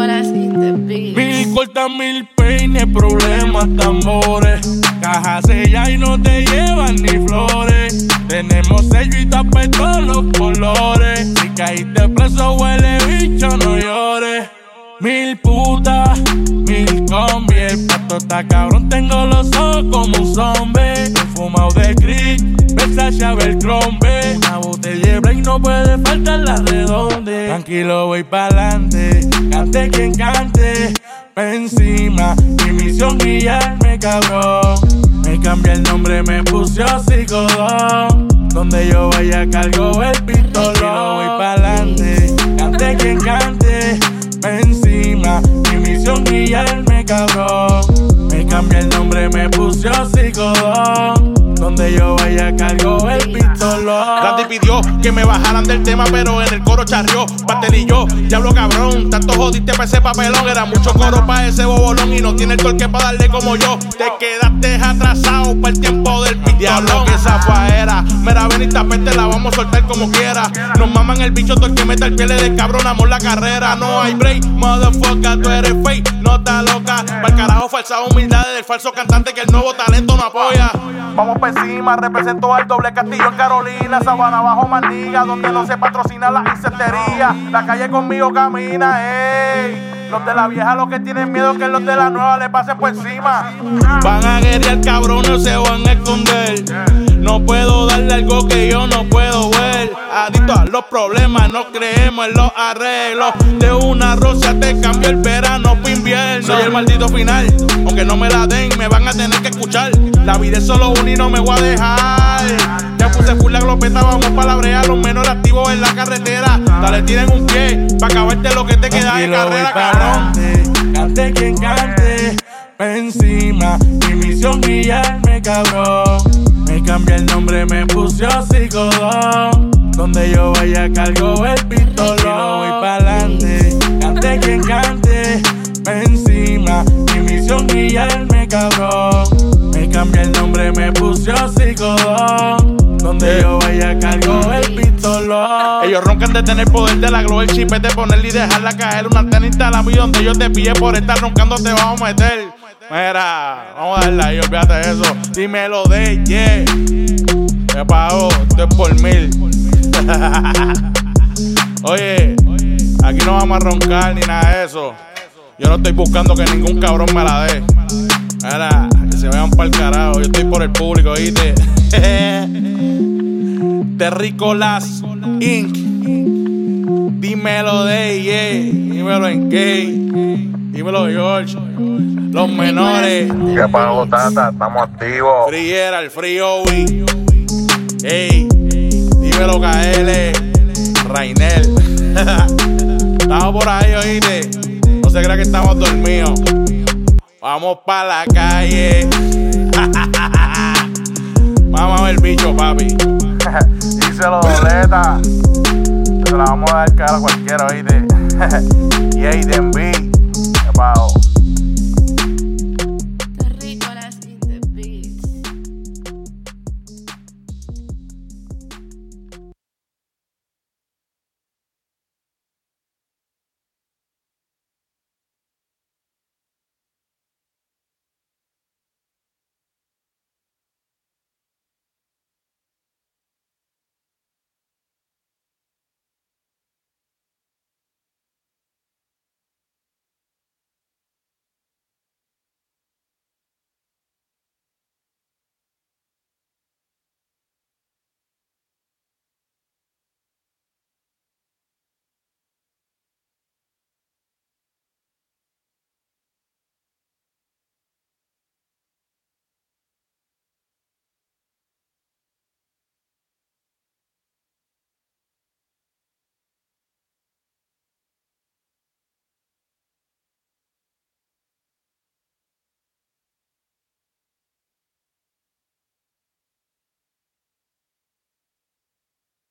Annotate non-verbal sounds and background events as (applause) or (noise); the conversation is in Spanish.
Mil cortas, mil peines, problemas, tambores. Caja sella y no te llevan ni flores. Tenemos sello y tapé todos los colores. Si caíste preso, huele bicho, no llores. Mil putas, mil combi. El pato tota está cabrón, tengo los ojos como un zombie. Fumado de gris, besa, Versace, Abercrombie. Una botella de break no puede faltar la redonda. Tranquilo, voy pa'lante, cante quien cante. Pa' encima, mi misión guiarme, cabrón. Me cambié el nombre, me puse psicodón. Donde yo vaya cargo el pistolón. Tranquilo, voy pa'lante, cante quien cante pa' encima. Mi misión guiarme, cabrón. Me cambié el nombre, me puse psicodón. Donde yo vaya cargo el pistolón. Randy pidió que me bajaran del tema, pero en el coro charrió. Baterillo, diablo cabrón. Tanto jodiste para ese papelón. Era mucho coro para ese bobolón. Y no tiene el torque para darle como yo. Te quedaste atrasado para el tiempo del pistolón. que esa faera. Mira, ven y tapete, la vamos a soltar como quiera. Nos maman el bicho, todo el que meta el pie de cabrón. Amor la carrera. No hay break, motherfucker, tú eres fake. No está loca. Para el carajo, falsa humildad del falso cantante que el nuevo talento no apoya. Vamos para encima, represento al doble castillo en Carolina, Sabana bajo Mandiga, donde no se patrocina la insectería. La calle conmigo camina, ey. Los de la vieja lo que tienen miedo que los de la nueva le pasen por encima. Van a guerrear cabrones, se van a esconder. No puedo darle algo que yo no puedo ver. Adicto a los problemas, no creemos en los arreglos. De una rosa te cambio el verano por invierno. Soy el maldito final, aunque no me la den, me van a tener que escuchar. La vida es solo una y no me voy a dejar. Ya puse full la glopeta, vamos para la brea, los menores activos en la carretera. Dale, tiren un pie, pa' acabarte lo que te queda de carrera, cabrón. cante quien cante, encima, mi misión guiarme, cabrón. Me cambié el nombre, me puse psicodón. Donde yo vaya cargo el pistolón. voy pa'lante, cante quien cante, pa' encima, mi misión guiarme, cabrón. Me cambié el nombre, me puse psicodón. Donde yo vaya cargo el pistolón. Ellos roncan de tener poder de la glow, el chip es de ponerle y dejarla caer. Una antena instalada y donde yo te pille por estar roncando te vamos a meter. Mira, vamos a darle ahí, olvídate de eso. Dímelo de yeah. Me pago, esto es por mil. (laughs) Oye, aquí no vamos a roncar ni nada de eso. Yo no estoy buscando que ningún cabrón me la dé. Mira, que se vayan para el carajo. Yo estoy por el público, ¿viste? (laughs) Terrícolas Inc. Dímelo de yeah. Dímelo en gay. Dímelo George. Los menores. ¿Qué pago, Tata? Estamos activos. Friera, el frío. Ey, dímelo KL, Rainel. (laughs) estamos por ahí, oíste. No se crea que estamos dormidos. Vamos pa' la calle. (laughs) Vamos a ver bicho, papi. (laughs) Díselo, Doleta. Se la vamos a dar cara a cualquiera, oíste. y Aiden B. ¿Qué pago?